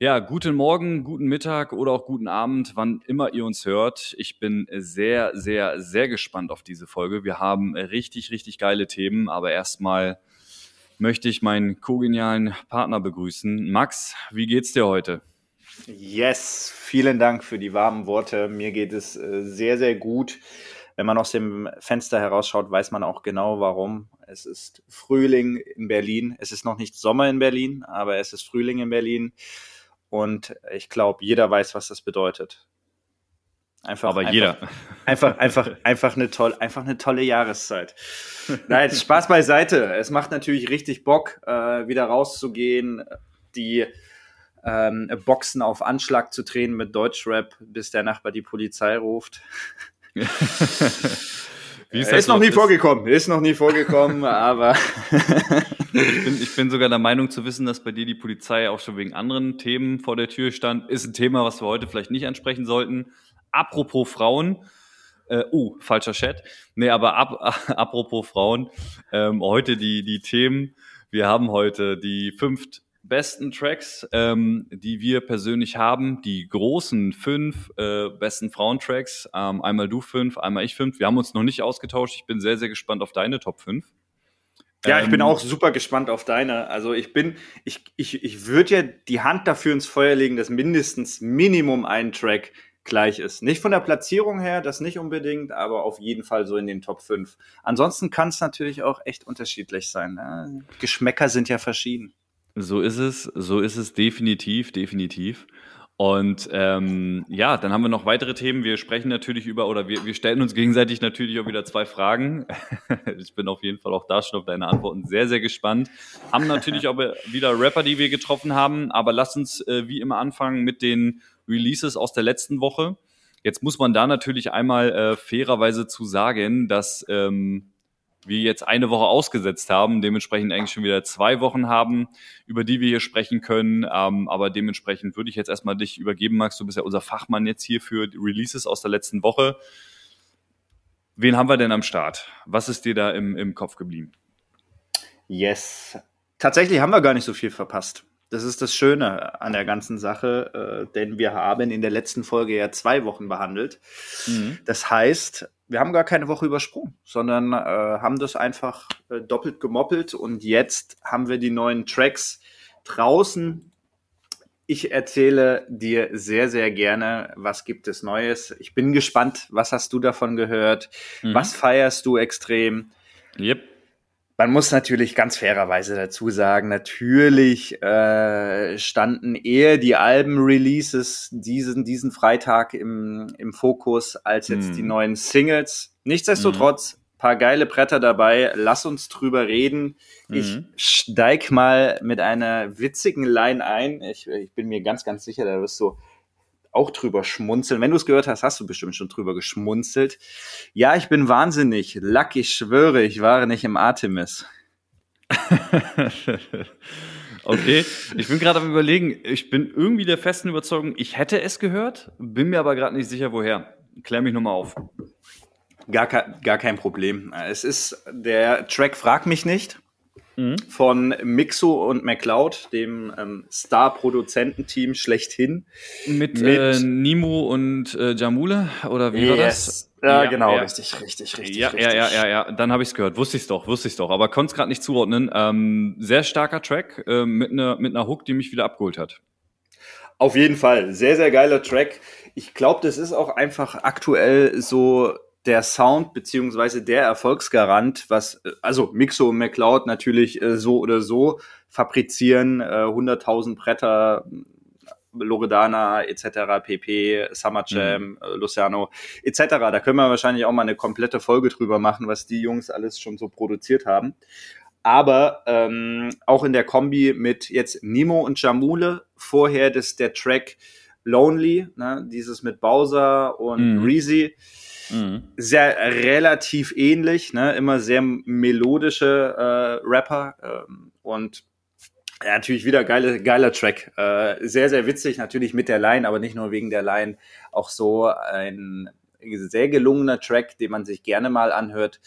Ja, guten Morgen, guten Mittag oder auch guten Abend, wann immer ihr uns hört. Ich bin sehr, sehr, sehr gespannt auf diese Folge. Wir haben richtig, richtig geile Themen, aber erstmal möchte ich meinen kogenialen Partner begrüßen. Max, wie geht's dir heute? Yes, vielen Dank für die warmen Worte. Mir geht es äh, sehr, sehr gut. Wenn man aus dem Fenster herausschaut, weiß man auch genau warum. Es ist Frühling in Berlin. Es ist noch nicht Sommer in Berlin, aber es ist Frühling in Berlin. Und ich glaube, jeder weiß, was das bedeutet. Einfach, Aber einfach, jeder. Einfach, einfach, einfach eine tolle, einfach eine tolle Jahreszeit. Nein, Spaß beiseite. Es macht natürlich richtig Bock, äh, wieder rauszugehen, die ähm, Boxen auf Anschlag zu drehen mit Deutschrap, bis der Nachbar die Polizei ruft. Ist, das ist noch nie Ist- vorgekommen, ist noch nie vorgekommen, aber Ich bin, ich bin sogar der Meinung zu wissen, dass bei dir die Polizei auch schon wegen anderen Themen vor der Tür stand. Ist ein Thema, was wir heute vielleicht nicht ansprechen sollten. Apropos Frauen. Äh, uh, falscher Chat. Nee, aber ab, apropos Frauen. Ähm, heute die, die Themen. Wir haben heute die fünf besten Tracks, ähm, die wir persönlich haben. Die großen fünf äh, besten Frauentracks. Ähm, einmal du fünf, einmal ich fünf. Wir haben uns noch nicht ausgetauscht. Ich bin sehr, sehr gespannt auf deine Top fünf. Ja, ich bin Ähm, auch super gespannt auf deine. Also ich bin, ich, ich, ich würde ja die Hand dafür ins Feuer legen, dass mindestens Minimum ein Track gleich ist. Nicht von der Platzierung her, das nicht unbedingt, aber auf jeden Fall so in den Top 5. Ansonsten kann es natürlich auch echt unterschiedlich sein. Ne? Geschmäcker sind ja verschieden. So ist es, so ist es definitiv, definitiv. Und ähm, ja, dann haben wir noch weitere Themen. Wir sprechen natürlich über, oder wir, wir stellen uns gegenseitig natürlich auch wieder zwei Fragen. ich bin auf jeden Fall auch da schon auf deine Antworten sehr, sehr gespannt. Haben natürlich auch wieder Rapper, die wir getroffen haben, aber lass uns äh, wie immer anfangen mit den Releases aus der letzten Woche. Jetzt muss man da natürlich einmal äh, fairerweise zu sagen, dass ähm, wir jetzt eine Woche ausgesetzt haben, dementsprechend eigentlich schon wieder zwei Wochen haben, über die wir hier sprechen können. Ähm, aber dementsprechend würde ich jetzt erstmal dich übergeben, Max. Du bist ja unser Fachmann jetzt hier für Releases aus der letzten Woche. Wen haben wir denn am Start? Was ist dir da im, im Kopf geblieben? Yes. Tatsächlich haben wir gar nicht so viel verpasst. Das ist das Schöne an der ganzen Sache, äh, denn wir haben in der letzten Folge ja zwei Wochen behandelt. Das heißt, wir haben gar keine Woche übersprungen, sondern äh, haben das einfach äh, doppelt gemoppelt und jetzt haben wir die neuen Tracks draußen. Ich erzähle dir sehr, sehr gerne, was gibt es Neues. Ich bin gespannt, was hast du davon gehört? Mhm. Was feierst du extrem? Yep. Man muss natürlich ganz fairerweise dazu sagen, natürlich äh, standen eher die Alben-Releases diesen, diesen Freitag im, im Fokus als jetzt Hm. die neuen Singles. Nichtsdestotrotz, paar geile Bretter dabei. Lass uns drüber reden. Ich Mhm. steig mal mit einer witzigen Line ein. Ich, ich bin mir ganz, ganz sicher, da wirst du auch drüber schmunzeln. Wenn du es gehört hast, hast du bestimmt schon drüber geschmunzelt. Ja, ich bin wahnsinnig. Luck, ich schwöre, ich war nicht im Artemis. okay, ich bin gerade am überlegen, ich bin irgendwie der festen Überzeugung, ich hätte es gehört, bin mir aber gerade nicht sicher, woher. Klär mich nochmal auf. Gar, gar kein Problem. Es ist der Track Frag mich nicht Mhm. von Mixo und McCloud, dem ähm, Star-Produzententeam schlechthin. Mit, Mit- äh, Nimo und äh, Jamule, oder wie war das? Ja, genau, ja. richtig, richtig, richtig. Ja, richtig. ja, ja, ja, ja, dann habe ich es gehört. Wusste ich doch, wusste ich doch, aber konnte es gerade nicht zuordnen. Ähm, sehr starker Track äh, mit einer mit einer Hook, die mich wieder abgeholt hat. Auf jeden Fall, sehr, sehr geiler Track. Ich glaube, das ist auch einfach aktuell so der Sound beziehungsweise der Erfolgsgarant, was, äh, also Mixo und McCloud natürlich äh, so oder so fabrizieren, äh, 100.000 Bretter, Loredana etc., PP, Summer Jam, äh, Luciano etc. Da können wir wahrscheinlich auch mal eine komplette Folge drüber machen, was die Jungs alles schon so produziert haben. Aber ähm, auch in der Kombi mit jetzt Nemo und Jamule, vorher das, der Track Lonely, ne, dieses mit Bowser und mhm. Reezy, mhm. sehr relativ ähnlich, ne, immer sehr melodische äh, Rapper ähm, und ja, natürlich wieder geile, geiler Track. Äh, sehr, sehr witzig, natürlich mit der Line, aber nicht nur wegen der Line. Auch so ein sehr gelungener Track, den man sich gerne mal anhört,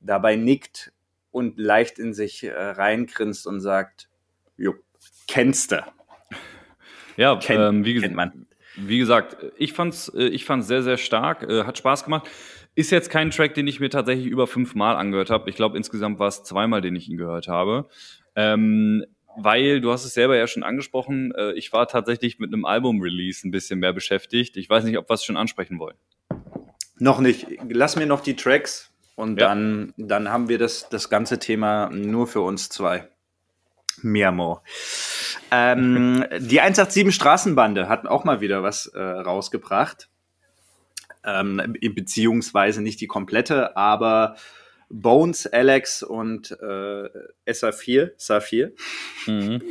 dabei nickt und leicht in sich äh, reingrinst und sagt, jo, kennst du. Ja, Ken, ähm, wie, kennt man. Wie gesagt, ich fand's, äh, ich fand's sehr, sehr stark, äh, hat Spaß gemacht. Ist jetzt kein Track, den ich mir tatsächlich über fünfmal angehört habe. Ich glaube, insgesamt war es zweimal, den ich ihn gehört habe. Ähm, weil du hast es selber ja schon angesprochen, äh, ich war tatsächlich mit einem Album-Release ein bisschen mehr beschäftigt. Ich weiß nicht, ob wir es schon ansprechen wollen. Noch nicht. Lass mir noch die Tracks und ja. dann, dann haben wir das, das ganze Thema nur für uns zwei. Mirmo. Ähm, die 187 Straßenbande hat auch mal wieder was äh, rausgebracht. Ähm, beziehungsweise nicht die komplette, aber Bones, Alex und äh, SA4, SA4. Mhm.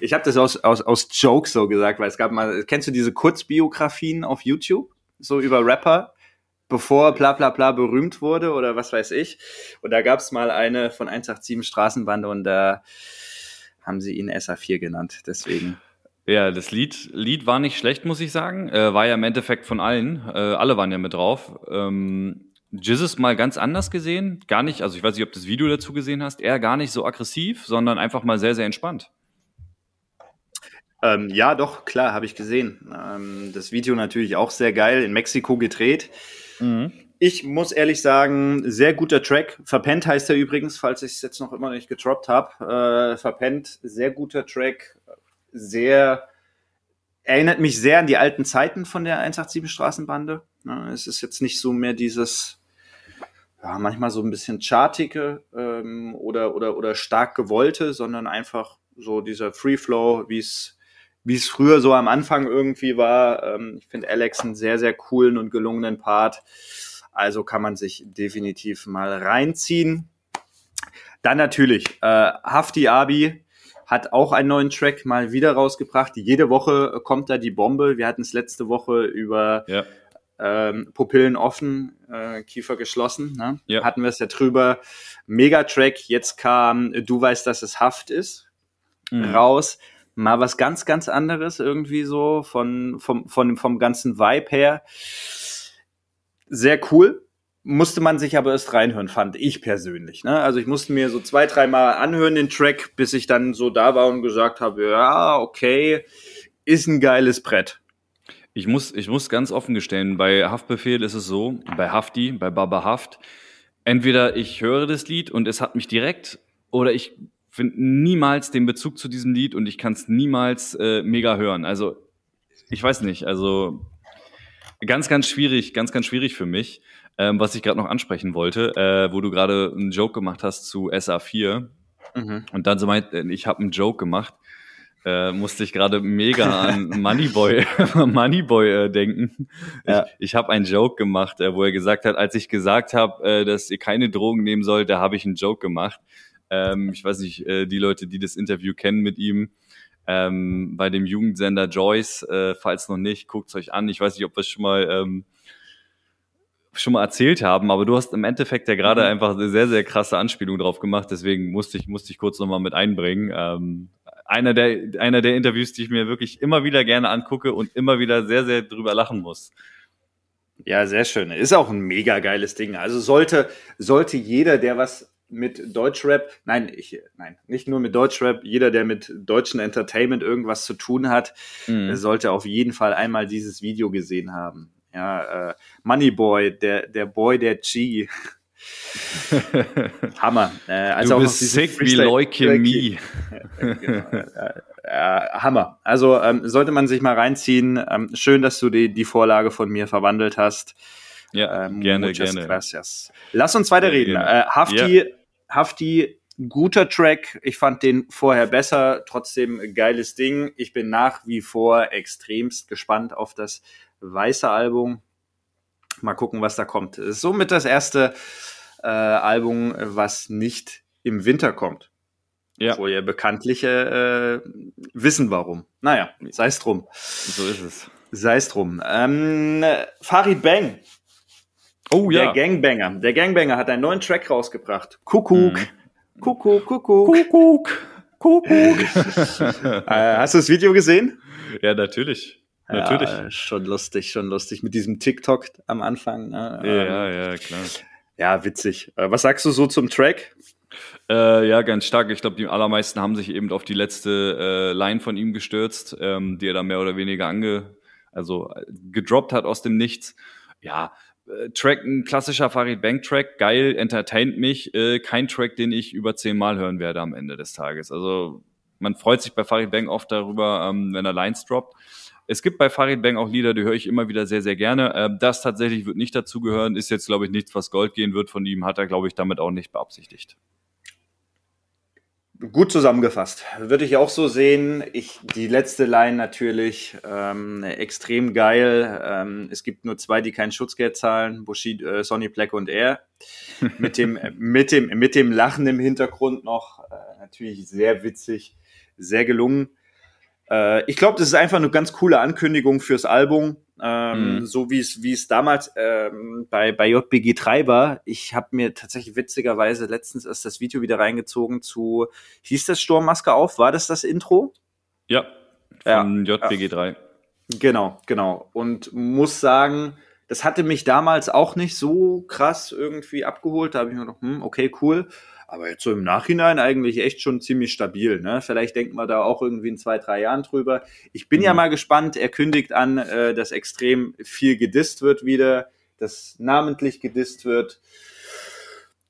Ich habe das aus, aus, aus Jokes so gesagt, weil es gab mal, kennst du diese Kurzbiografien auf YouTube? So über Rapper, bevor bla bla bla berühmt wurde oder was weiß ich. Und da gab es mal eine von 187 Straßenbande und da haben sie ihn SA4 genannt, deswegen. Ja, das Lied, Lied war nicht schlecht, muss ich sagen. Äh, war ja im Endeffekt von allen. Äh, alle waren ja mit drauf. Ähm, Jizzes mal ganz anders gesehen. Gar nicht, also ich weiß nicht, ob du das Video dazu gesehen hast, eher gar nicht so aggressiv, sondern einfach mal sehr, sehr entspannt. Ähm, ja, doch, klar, habe ich gesehen. Ähm, das Video natürlich auch sehr geil, in Mexiko gedreht. Mhm. Ich muss ehrlich sagen, sehr guter Track. Verpennt heißt er übrigens, falls ich es jetzt noch immer nicht getroppt habe. Äh, Verpennt, sehr guter Track. Sehr, erinnert mich sehr an die alten Zeiten von der 187 Straßenbande. es ist jetzt nicht so mehr dieses ja, manchmal so ein bisschen chartige ähm, oder, oder, oder stark gewollte, sondern einfach so dieser Free Flow, wie es wie es früher so am Anfang irgendwie war. Ähm, ich finde Alex einen sehr, sehr coolen und gelungenen Part. Also kann man sich definitiv mal reinziehen. Dann natürlich, äh, Hafti Abi hat auch einen neuen Track mal wieder rausgebracht. Jede Woche kommt da die Bombe. Wir hatten es letzte Woche über ja ähm, Pupillen offen, äh, Kiefer geschlossen. Ne? Ja. Hatten wir es ja drüber. Megatrack, jetzt kam Du weißt, dass es Haft ist, mhm. raus. Mal was ganz, ganz anderes irgendwie so von, vom, von, vom ganzen Vibe her. Sehr cool. Musste man sich aber erst reinhören, fand ich persönlich. Ne? Also ich musste mir so zwei, dreimal anhören den Track, bis ich dann so da war und gesagt habe, ja, okay, ist ein geiles Brett. Ich muss, ich muss ganz offen gestehen, bei Haftbefehl ist es so, bei Hafti, bei Baba Haft, entweder ich höre das Lied und es hat mich direkt oder ich finde niemals den Bezug zu diesem Lied und ich kann es niemals äh, mega hören. Also ich weiß nicht, also ganz, ganz schwierig, ganz, ganz schwierig für mich. Ähm, was ich gerade noch ansprechen wollte, äh, wo du gerade einen Joke gemacht hast zu SA4 mhm. und dann so meint, äh, ich habe einen Joke gemacht äh, musste ich gerade mega an Moneyboy, Moneyboy äh, denken. Ja. Ich, ich habe einen Joke gemacht, äh, wo er gesagt hat, als ich gesagt habe, äh, dass ihr keine Drogen nehmen sollt, da habe ich einen Joke gemacht. Ähm, ich weiß nicht, äh, die Leute, die das Interview kennen mit ihm, ähm, bei dem Jugendsender Joyce, äh, falls noch nicht, guckt's euch an. Ich weiß nicht, ob wir es schon mal ähm, schon mal erzählt haben, aber du hast im Endeffekt ja gerade mhm. einfach eine sehr, sehr krasse Anspielung drauf gemacht, deswegen musste ich, musste ich kurz nochmal mit einbringen. Ähm, einer der, einer der Interviews, die ich mir wirklich immer wieder gerne angucke und immer wieder sehr, sehr drüber lachen muss. Ja, sehr schön. Ist auch ein mega geiles Ding. Also sollte, sollte jeder, der was mit Deutschrap, nein, ich, nein, nicht nur mit Deutschrap, jeder, der mit deutschen Entertainment irgendwas zu tun hat, mhm. sollte auf jeden Fall einmal dieses Video gesehen haben. Ja, äh, Moneyboy, der, der Boy, der G, Hammer. Äh, also du bist sick wie Leukämie. äh, Hammer. Also ähm, sollte man sich mal reinziehen. Ähm, schön, dass du die, die Vorlage von mir verwandelt hast. Ja, ähm, gerne, gerne. Gracias. Lass uns weiter reden. Äh, Hafti, ja. Hafti, guter Track. Ich fand den vorher besser. Trotzdem geiles Ding. Ich bin nach wie vor extremst gespannt auf das weiße Album. Mal gucken, was da kommt. Es ist somit das erste äh, Album, was nicht im Winter kommt. Ja. Wo ja bekanntliche äh, wissen warum. Naja, sei es drum. So ist es. Sei es drum. Ähm, Farid Bang, Oh der ja. Gangbanger. Der Gangbanger hat einen neuen Track rausgebracht. Kuckuck. Mhm. Kuckuck, Kuckuck. Kuckuck. Kuckuck. Äh, hast du das Video gesehen? ja, natürlich. Natürlich. Ja, schon lustig, schon lustig. Mit diesem TikTok am Anfang. Ne? Ja, Ähm, ja, klar. ja, witzig. Äh, was sagst du so zum Track? Äh, ja, ganz stark. Ich glaube, die allermeisten haben sich eben auf die letzte äh, Line von ihm gestürzt, ähm, die er da mehr oder weniger ange, also äh, gedroppt hat aus dem Nichts. Ja, Track, ein klassischer Farid Bank Track, geil, entertaint mich. Äh, kein Track, den ich über zehnmal hören werde am Ende des Tages. Also man freut sich bei Farid Bang oft darüber, ähm, wenn er Lines droppt. Es gibt bei Farid Bang auch Lieder, die höre ich immer wieder sehr, sehr gerne. Ähm, das tatsächlich wird nicht dazugehören, ist jetzt, glaube ich, nichts, was Gold gehen wird von ihm, hat er, glaube ich, damit auch nicht beabsichtigt. Gut zusammengefasst. Würde ich auch so sehen. Ich, die letzte Line natürlich ähm, extrem geil. Ähm, es gibt nur zwei, die kein Schutzgeld zahlen. Bushido, äh, Sonny Black und er. Mit dem, mit dem, mit dem Lachen im Hintergrund noch. Äh, natürlich sehr witzig, sehr gelungen. Äh, ich glaube, das ist einfach eine ganz coole Ankündigung fürs Album. Ähm, Mhm. So wie es, wie es damals ähm, bei, bei JBG 3 war. Ich habe mir tatsächlich witzigerweise letztens erst das Video wieder reingezogen zu, hieß das Sturmmaske auf? War das das Intro? Ja, von JPG 3. Genau, genau. Und muss sagen, das hatte mich damals auch nicht so krass irgendwie abgeholt. Da habe ich mir gedacht, hm, okay, cool. Aber jetzt so im Nachhinein eigentlich echt schon ziemlich stabil. Ne? Vielleicht denken wir da auch irgendwie in zwei, drei Jahren drüber. Ich bin ja Mhm. mal gespannt. Er kündigt an, äh, dass extrem viel gedisst wird wieder, dass namentlich gedisst wird.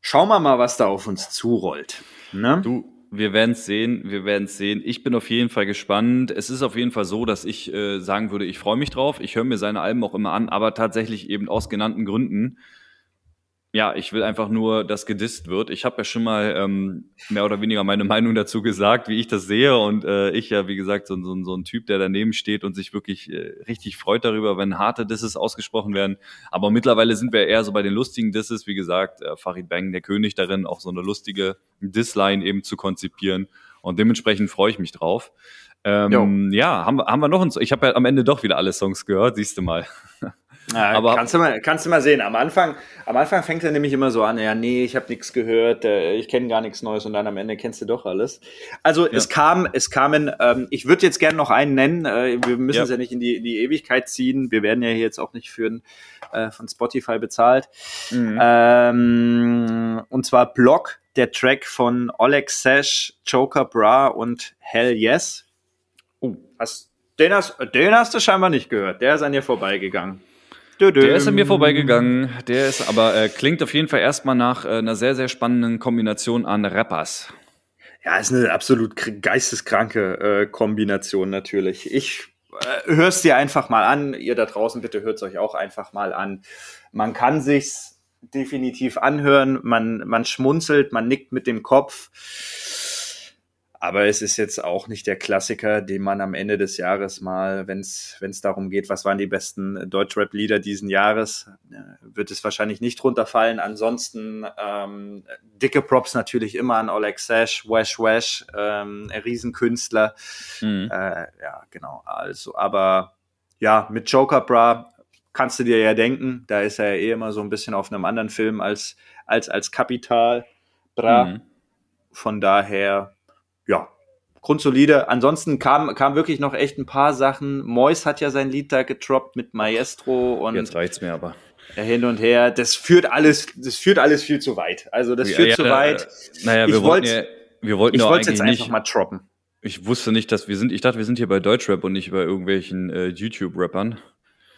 Schauen wir mal, was da auf uns zurollt. Ne? Du, wir werden es sehen, wir werden es sehen. Ich bin auf jeden Fall gespannt. Es ist auf jeden Fall so, dass ich äh, sagen würde, ich freue mich drauf. Ich höre mir seine Alben auch immer an, aber tatsächlich eben aus genannten Gründen. Ja, ich will einfach nur, dass gedisst wird. Ich habe ja schon mal ähm, mehr oder weniger meine Meinung dazu gesagt, wie ich das sehe. Und äh, ich ja, wie gesagt, so, so, so ein Typ, der daneben steht und sich wirklich äh, richtig freut darüber, wenn harte Disses ausgesprochen werden. Aber mittlerweile sind wir eher so bei den lustigen Disses. Wie gesagt, äh, Farid Bang, der König darin, auch so eine lustige Dissline eben zu konzipieren. Und dementsprechend freue ich mich drauf. Ähm, ja, haben, wir- haben wir noch Song? Ich habe ja am Ende doch wieder alle Songs gehört, siehst du mal. Ja, Aber- kannst, du mal, kannst du mal sehen. Am Anfang, am Anfang fängt er nämlich immer so an, ja, nee, ich habe nichts gehört, äh, ich kenne gar nichts Neues und dann am Ende kennst du doch alles. Also es kam, es kamen, ähm, ich würde jetzt gerne noch einen nennen, äh, wir müssen Ja. es ja nicht in die, in die Ewigkeit ziehen, wir werden ja hier jetzt auch nicht für ein, äh, von Spotify bezahlt. Mhm. Ähm, und zwar Block, der Track von Oleg Sesh, Joker Bra und Hell Yes. Oh. Hast, den, hast, den hast du scheinbar nicht gehört, der ist an dir vorbeigegangen. Der ist an mir vorbeigegangen. Der ist aber äh, klingt auf jeden Fall erstmal nach äh, einer sehr, sehr spannenden Kombination an Rappers. Ja, ist eine absolut kr- geisteskranke äh, Kombination natürlich. Ich äh, hör's dir einfach mal an. Ihr da draußen bitte hört's euch auch einfach mal an. Man kann sich's definitiv anhören. Man man schmunzelt, man nickt mit dem Kopf. Aber es ist jetzt auch nicht der Klassiker, den man am Ende des Jahres mal, wenn es darum geht, was waren die besten Deutschrap-Lieder diesen Jahres, äh, wird es wahrscheinlich nicht runterfallen. Ansonsten ähm, dicke Props natürlich immer an Oleg Sash, Wesh Wesh, ähm, Riesenkünstler. Mhm. Äh, ja, genau. Also, aber ja, mit Joker Bra kannst du dir ja denken, da ist er ja eh immer so ein bisschen auf einem anderen Film als als als Kapital Bra. Mhm. Von daher, grundsolide. Ansonsten kam, kam wirklich noch echt ein paar Sachen. Mois hat ja sein Lied da getroppt mit Maestro und Jetzt reicht's mir aber. hin und her. Das führt alles, das führt alles viel zu weit. Also das führt Ja, zu ja, weit. Äh, naja, Ich wir wollten wollt- ja, wir wollten Ich ja wollte jetzt einfach nicht. mal droppen. Ich wusste nicht, dass wir sind. Ich dachte, wir sind hier bei Deutschrap und nicht bei irgendwelchen äh, YouTube-Rappern.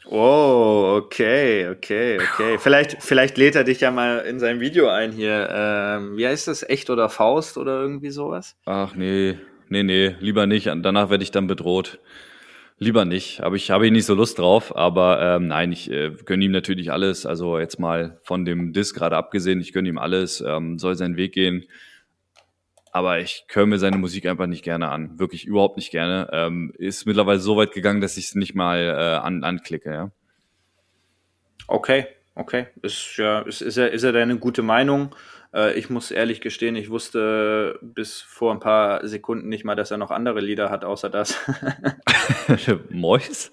Oh, okay, okay, okay. Vielleicht, vielleicht lädt er dich ja mal in sein Video ein hier. Ähm, wie heißt das? Echt oder Faust oder irgendwie sowas? Ach nee, nee, nee, lieber nicht. Danach werde ich dann bedroht. Lieber nicht. Aber ich habe ich nicht so Lust drauf. Aber ähm, nein, ich äh, gönne ihm natürlich alles. Also jetzt mal von dem Diss gerade abgesehen, ich gönne ihm alles. Ähm, soll seinen Weg gehen. Aber ich höre mir seine Musik einfach nicht gerne an. Wirklich überhaupt nicht gerne. Ähm, ist mittlerweile so weit gegangen, dass ich es nicht mal äh, an, anklicke, ja. Okay, okay. Ist ja, ist, ist ja, ist ja deine gute Meinung. Äh, ich muss ehrlich gestehen, ich wusste bis vor ein paar Sekunden nicht mal, dass er noch andere Lieder hat, außer das. Mois?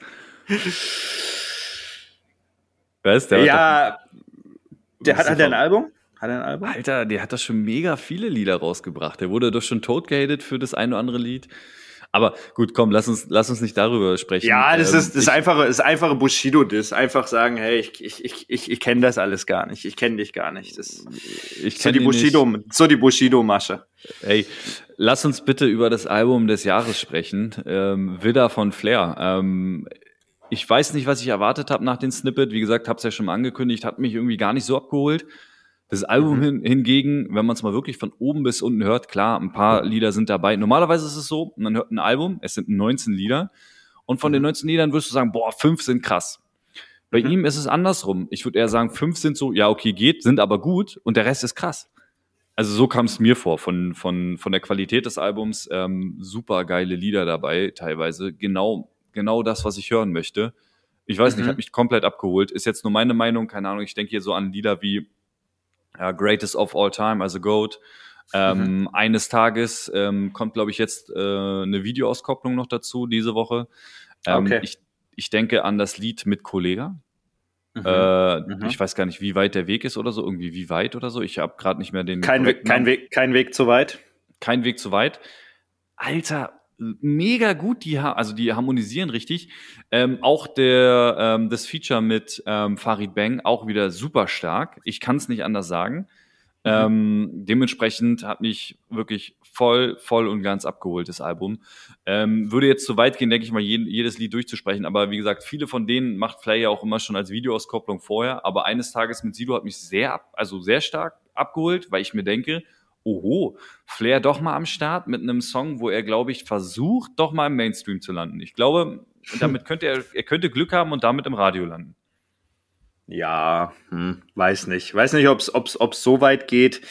Wer ist der? Ja, der hat, hat ein Album? Hat er ein Album? Alter, der hat doch schon mega viele Lieder rausgebracht. Der wurde doch schon tot gehatet für das ein oder andere Lied. Aber gut, komm, lass uns, lass uns nicht darüber sprechen. Ja, das Ähm, ist das ich- einfache, das einfache Bushido-Diss. Einfach sagen, hey, ich, ich, ich, ich, ich kenne das alles gar nicht. Ich kenne dich gar nicht. Das Ich so die Bushido, nicht. so die Bushido-Masche. Ey, lass uns bitte über das Album des Jahres sprechen. Ähm, Widder von Flair. Ähm, ich weiß nicht, was ich erwartet habe nach dem Snippet. Wie gesagt, habe es ja schon mal angekündigt, hat mich irgendwie gar nicht so abgeholt. Das Album Mhm. hin, hingegen, wenn man es mal wirklich von oben bis unten hört, klar, ein paar Lieder sind dabei. Normalerweise ist es so, man hört ein Album, es sind 19 Lieder und von den 19 Liedern wirst du sagen, boah, fünf sind krass. Bei Mhm. ihm ist es andersrum. Ich würde eher sagen, fünf sind so, ja, okay, geht, sind aber gut und der Rest ist krass. Also so kam es mir vor, von, von, von der Qualität des Albums, ähm, super geile Lieder dabei, teilweise. Genau, genau das, was ich hören möchte. Ich weiß nicht, Mhm. hat mich komplett abgeholt. Ist jetzt nur meine Meinung, keine Ahnung. Ich denke hier so an Lieder wie ja, Greatest of All Time, also Goat. Ähm, Eines Tages ähm, kommt, glaube ich, jetzt äh, eine Videoauskopplung noch dazu diese Woche. Ähm, Okay. ich, ich denke an das Lied mit Kollega. Mhm. Äh, Mhm. Ich weiß gar nicht, wie weit der Weg ist oder so, irgendwie wie weit oder so. Ich habe gerade nicht mehr den. kein, Weg, kein. Weg, kein Weg zu weit. Kein Weg zu weit. Alter, mega gut, die also die harmonisieren richtig. Ähm, auch der ähm, das Feature mit ähm, Farid Bang auch wieder super stark. Ich kann es nicht anders sagen. Ähm, dementsprechend hat mich wirklich voll, voll und ganz abgeholt, das Album. Ähm, würde jetzt zu weit gehen, denke ich mal, jeden, jedes Lied durchzusprechen. Aber wie gesagt, viele von denen macht Flay ja auch immer schon als Videoauskopplung vorher. Aber eines Tages mit Sido hat mich sehr, ab, also sehr stark abgeholt, weil ich mir denke, oho, Flair doch mal am Start mit einem Song, wo er, glaube ich, versucht, doch mal im Mainstream zu landen. Ich glaube, damit könnte er, er könnte Glück haben und damit im Radio landen. Ja, hm, weiß nicht. Weiß nicht, ob es so weit geht.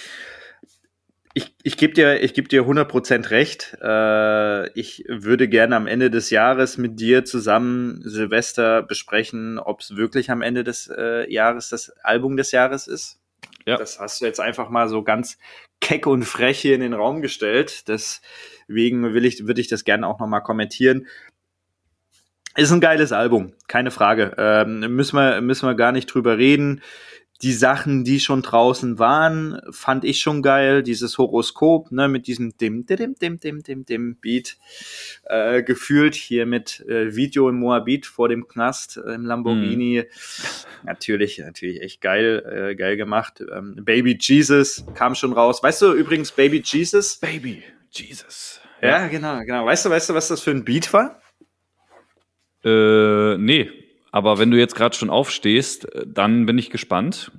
Ich, ich gebe dir, ich geb dir 100% recht. Äh, ich würde gerne am Ende des Jahres mit dir zusammen Silvester besprechen, ob es wirklich am Ende des äh, Jahres das Album des Jahres ist. Ja. Das hast du jetzt einfach mal so ganz keck und frech hier in den Raum gestellt. Deswegen will ich, würde ich das gerne auch noch mal kommentieren. Ist ein geiles Album, keine Frage. Ähm, müssen, wir, müssen wir gar nicht drüber reden. Die Sachen, die schon draußen waren, fand ich schon geil. Dieses Horoskop, ne, mit diesem dim, dim, dim, dim, dim, dim Beat, äh, gefühlt hier mit äh, Video im Moabit vor dem Knast äh, im Lamborghini. Natürlich, natürlich echt geil, äh, geil gemacht. Ähm, Baby Jesus kam schon raus. Weißt du übrigens Baby Jesus? Baby, Jesus. Ja, genau, genau. Weißt du, weißt du, was das für ein Beat war? Äh, nee. Aber wenn du jetzt gerade schon aufstehst, äh, dann bin ich gespannt.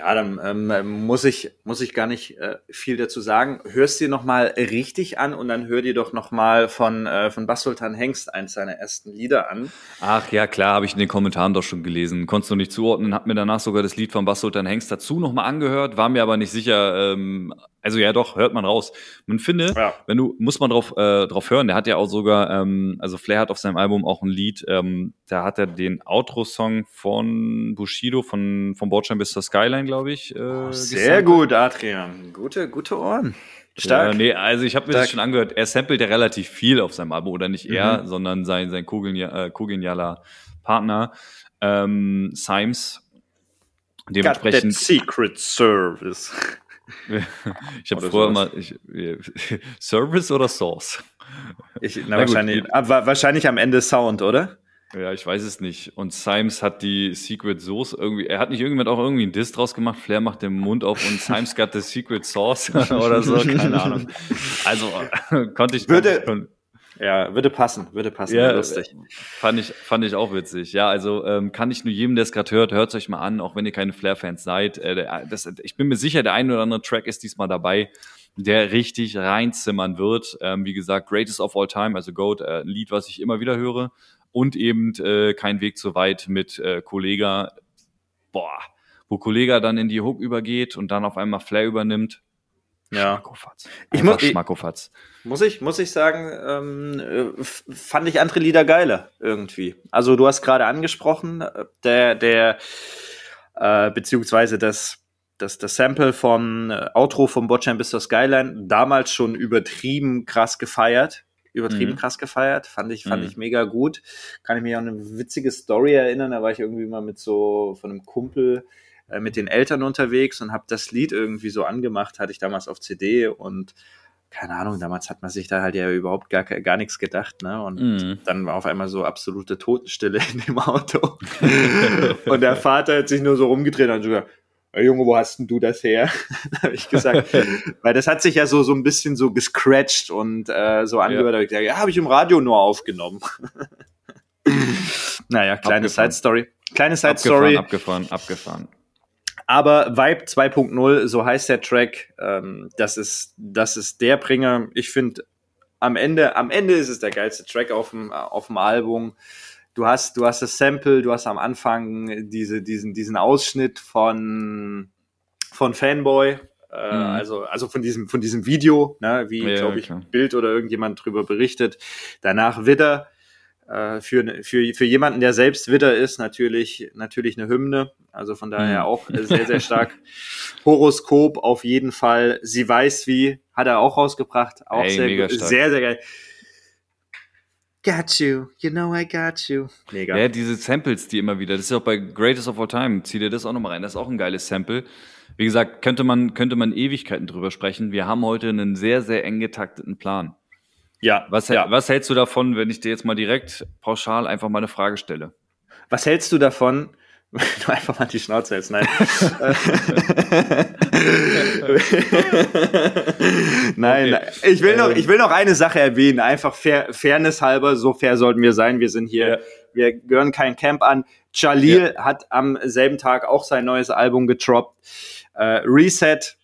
Ja, dann ähm, muss ich muss ich gar nicht äh, viel dazu sagen. Hörst dir noch mal richtig an und dann hör dir doch noch mal von äh, von Basultan Hengst eins seiner ersten Lieder an. Ach ja, klar, habe ich in den Kommentaren doch schon gelesen. Konntest du nicht zuordnen, hab mir danach sogar das Lied von Bass Sultan Hengst dazu nochmal angehört, war mir aber nicht sicher. Ähm, also ja, doch, hört man raus. Man finde, Ja. wenn du, muss man drauf, äh, drauf hören. Der hat ja auch sogar, ähm, also Flair hat auf seinem Album auch ein Lied, ähm, da hat er den Outro-Song von Bushido, von, von Bordstein bis zur Skyline, glaube ich. Äh, Sehr gesampelt. gut, Adrian. Gute gute Ohren. Stark. Ja, nee, also ich habe mir Stark. das schon angehört. Er samplet ja relativ viel auf seinem Album, oder nicht er, Mhm. sondern sein, sein Kogenia- äh, kogenialer Partner, ähm, Symes. Got that Dementsprechend, Secret Service. ich habe früher immer, ich, Service oder Source? Ich, na, Na gut, wahrscheinlich, die- aber wahrscheinlich am Ende Sound, oder? Ja, ich weiß es nicht. Und Symes hat die Secret Sauce irgendwie, er hat nicht irgendjemand auch irgendwie einen Diss draus gemacht, Flair macht den Mund auf und Symes got the Secret Sauce oder so, keine Ahnung. Also, konnte ich, Würde- Ja, würde passen, würde passen. Ja, lustig. Fand ich, fand ich auch witzig. Ja, also ähm, kann ich nur jedem, der es gerade hört, hört euch mal an, auch wenn ihr keine Flair-Fans seid. Äh, der, das, ich bin mir sicher, der eine oder andere Track ist diesmal dabei, der richtig reinzimmern wird. Ähm, wie gesagt, Greatest of All Time, also Goat, äh, ein Lied, was ich immer wieder höre. Und eben äh, Kein Weg zu weit mit äh, Kollega. Boah, wo Kollega dann in die Hook übergeht und dann auf einmal Flair übernimmt. Ja. Schmackofatz. Ich muss- ich- Schmackofatz. Muss ich, muss ich sagen, ähm, äh, fand ich andere Lieder geiler irgendwie. Also du hast gerade angesprochen, äh, der, der, äh, beziehungsweise das das, das Sample vom äh, Outro vom Botchamp bis zur Skyline damals schon übertrieben krass gefeiert. Übertrieben mhm. krass gefeiert. Fand ich, fand mhm. ich mega gut. Kann ich mich an eine witzige Story erinnern. Da war ich irgendwie mal mit so von einem Kumpel äh, mit den Eltern unterwegs und habe das Lied irgendwie so angemacht, hatte ich damals auf CD und keine Ahnung, damals hat man sich da halt ja überhaupt gar, gar nichts gedacht, ne? Und mm. dann war auf einmal so absolute Totenstille in dem Auto. und der Vater hat sich nur so rumgedreht und so gesagt, Junge, wo hast denn du das her? habe ich gesagt, weil das hat sich ja so so ein bisschen so gescratcht und äh, so angehört. Ja. Hab ich gesagt, ja, habe ich im Radio nur aufgenommen. naja, kleine Side Story. Kleine Side Story. Abgefahren, abgefahren, abgefahren. Aber Vibe 2.0, so heißt der Track, ähm, das ist, das ist der Bringer. Ich finde, am Ende, am Ende ist es der geilste Track auf dem, auf dem Album. Du hast, du hast das Sample, du hast am Anfang diese, diesen, diesen Ausschnitt von, von Fanboy, äh, mhm. also, also von diesem, von diesem Video, ne, wie, ja, glaube ich, klar. Bild oder irgendjemand drüber berichtet. Danach Widder, äh, für, für, für jemanden, der selbst Widder ist, natürlich, natürlich eine Hymne. Also von daher mhm. auch sehr, sehr stark. Horoskop auf jeden Fall. Sie weiß wie, hat er auch rausgebracht. Auch Ey, sehr, sehr, sehr geil. Got you, you know I got you. Mega. Ja, diese Samples, die immer wieder, das ist auch bei Greatest of All Time, zieh dir das auch nochmal rein, das ist auch ein geiles Sample. Wie gesagt, könnte man, könnte man Ewigkeiten drüber sprechen. Wir haben heute einen sehr, sehr eng getakteten Plan. Ja. Was, ja. was hältst du davon, wenn ich dir jetzt mal direkt pauschal einfach mal eine Frage stelle? Was hältst du davon, wenn du einfach mal die Schnauze hältst? Nein. nein, okay. ich will noch, ähm. ich will noch eine Sache erwähnen, einfach fair, Fairness halber, so fair sollten wir sein. Wir sind hier, ja. wir gehören kein Camp an. Jalil ja. hat am selben Tag auch sein neues Album getroppt. Uh, Reset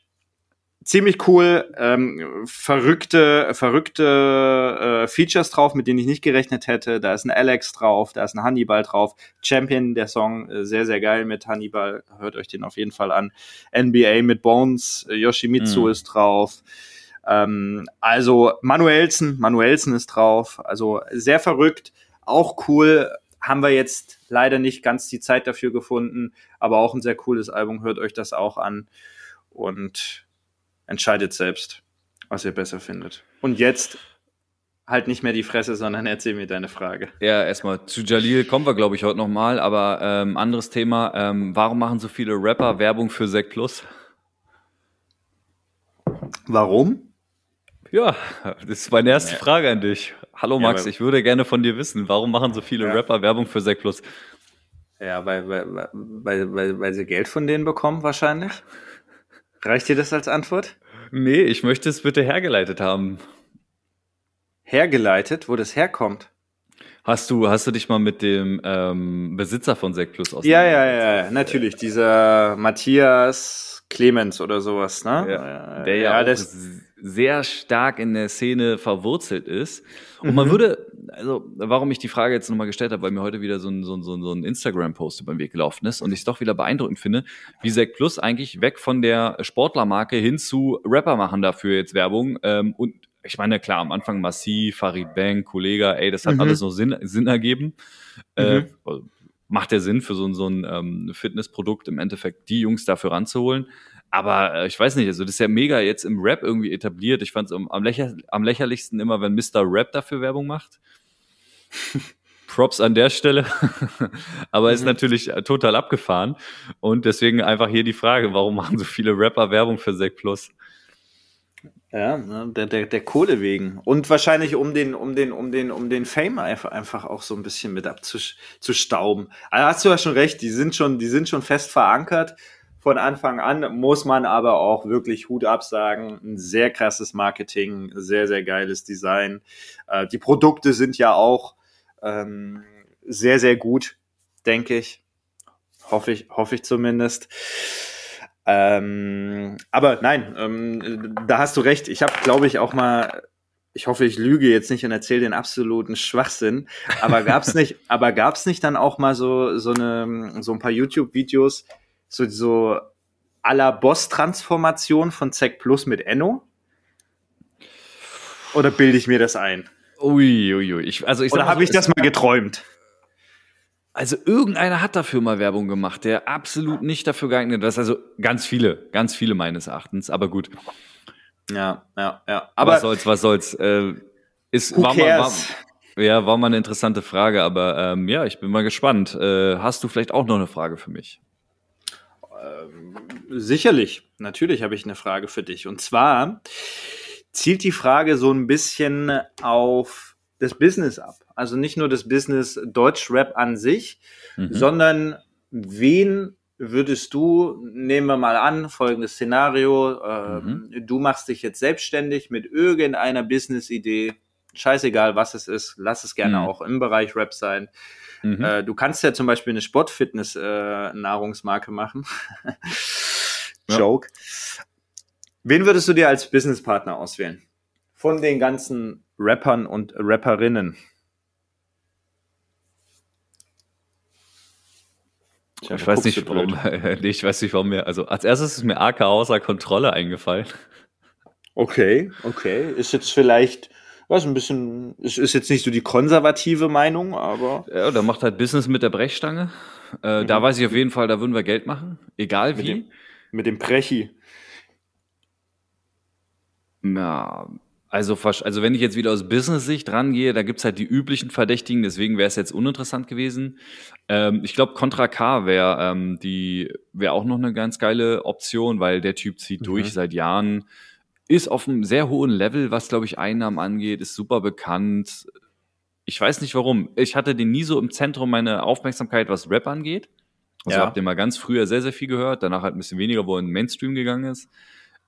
ziemlich cool, ähm, verrückte, verrückte äh, Features drauf, mit denen ich nicht gerechnet hätte. Da ist ein Alex drauf, da ist ein Hannibal drauf. Champion, der Song, äh, sehr, sehr geil mit Hannibal. Hört euch den auf jeden Fall an. NBA mit Bones, äh, Yoshimitsu mhm. ist drauf. Ähm, also Manuelsen, Manuelsen ist drauf. Also sehr verrückt, auch cool. Haben wir jetzt leider nicht ganz die Zeit dafür gefunden, aber auch ein sehr cooles Album. Hört euch das auch an. Und entscheidet selbst, was ihr besser findet. Und jetzt halt nicht mehr die Fresse, sondern erzähl mir deine Frage. Ja, erstmal zu Jalil kommen wir, glaube ich, heute nochmal, aber ähm, anderes Thema. Ähm, warum machen so viele Rapper Werbung für Sec Plus? Warum? Ja, das ist meine erste ja. Frage an dich. Hallo Max, ja, ich würde gerne von dir wissen, warum machen so viele ja. Rapper Werbung für Sec Plus? Ja, weil, weil, weil, weil, weil sie Geld von denen bekommen wahrscheinlich. Reicht dir das als Antwort? Nee, ich möchte es bitte hergeleitet haben. Hergeleitet, wo das herkommt? Hast du, hast du dich mal mit dem ähm, Besitzer von Sekt Plus Ja, ja, ja, natürlich. Dieser Matthias Clemens oder sowas, ne? Ja, der ja, ja auch sehr stark in der Szene verwurzelt ist. Und mhm. man würde, also warum ich die Frage jetzt nochmal gestellt habe, weil mir heute wieder so ein, so ein, so ein Instagram-Post über den Weg gelaufen ist und ich es doch wieder beeindruckend finde, wie Zack Plus eigentlich weg von der Sportlermarke hin zu Rapper machen dafür jetzt Werbung. Ähm, und ich meine, klar, am Anfang massiv, Farid Bang, Kollege, ey, das hat mhm. alles so Sinn, Sinn ergeben. Äh, mhm. Äh, macht der Sinn für so, so ein ähm, Fitnessprodukt im Endeffekt, die Jungs dafür ranzuholen. Aber äh, ich weiß nicht, also das ist ja mega jetzt im Rap irgendwie etabliert. Ich fand es am, lächer am lächerlichsten immer, wenn Mr. Rap dafür Werbung macht. Props an der Stelle. Aber mhm. ist natürlich äh, total abgefahren. Und deswegen einfach hier die Frage, warum machen so viele Rapper Werbung für Sec Plus? Ja, ne, der, der, der Kohle wegen. Und wahrscheinlich um den, um den, um den, um den Fame einfach, einfach auch so ein bisschen mit abzustauben. Also hast du ja schon recht, die sind schon, die sind schon fest verankert von Anfang an, muss man aber auch wirklich Hut absagen. Ein sehr krasses Marketing, sehr, sehr geiles Design. Äh, die Produkte sind ja auch ähm, sehr, sehr gut, denke ich. Hoffe ich, hoffe ich zumindest. Ähm, aber nein, ähm, da hast du recht. Ich habe, glaube ich, auch mal ich hoffe, ich lüge jetzt nicht und erzähle den absoluten Schwachsinn, aber gab's nicht, aber gab's nicht dann auch mal so so eine so ein paar YouTube Videos, so, so aller Boss-Transformation von Zack Plus mit Enno? Oder bilde ich mir das ein? Ui, ui, ui. Ich, also ich Oder habe ich das mal geträumt? Also irgendeiner hat dafür mal Werbung gemacht, der absolut nicht dafür geeignet ist. Also ganz viele, ganz viele meines Erachtens. Aber gut. Ja, ja, ja. Aber was soll's, was soll's. Äh, ist, war mal, war, ja, war mal eine interessante Frage, aber ähm, ja, ich bin mal gespannt. Äh, hast du vielleicht auch noch eine Frage für mich? Ähm, sicherlich, natürlich habe ich eine Frage für dich. Und zwar zielt die Frage so ein bisschen auf das Business ab. Also nicht nur das Business Deutschrap an sich, mhm. sondern wen würdest du, nehmen wir mal an, folgendes Szenario, ähm, mhm. du machst dich jetzt selbstständig mit irgendeiner Business-Idee, scheißegal was es ist, lass es gerne mhm. auch im Bereich Rap sein. Mhm. Äh, du kannst ja zum Beispiel eine Sportfitness-Nahrungsmarke äh, machen. Joke. Wen würdest du dir als Businesspartner auswählen? Von den ganzen Rappern und Rapperinnen. ich weiß nicht, warum, ich weiß nicht, warum mir, also als erstes ist mir AK außer Kontrolle eingefallen. Okay, okay. Ist jetzt vielleicht, was ein bisschen, ist, ist jetzt nicht so die konservative Meinung, aber. Ja, der macht halt Business mit der Brechstange. Äh, mhm. Da weiß ich auf jeden Fall, da würden wir Geld machen. Egal mit wie. Dem, mit dem Prechi. Ja, also, also wenn ich jetzt wieder aus Business-Sicht rangehe, da gibt's halt die üblichen Verdächtigen, deswegen wäre es jetzt uninteressant gewesen. Ähm, ich glaube, Contra K wäre ähm, die wäre auch noch eine ganz geile Option, weil der Typ zieht mhm. durch seit Jahren, ist auf einem sehr hohen Level, was glaube ich Einnahmen angeht, ist super bekannt. Ich weiß nicht warum. Ich hatte den nie so im Zentrum meiner Aufmerksamkeit, was Rap angeht. Also ja. habe den mal ganz früher sehr, sehr viel gehört, danach halt ein bisschen weniger, wo er in den Mainstream gegangen ist.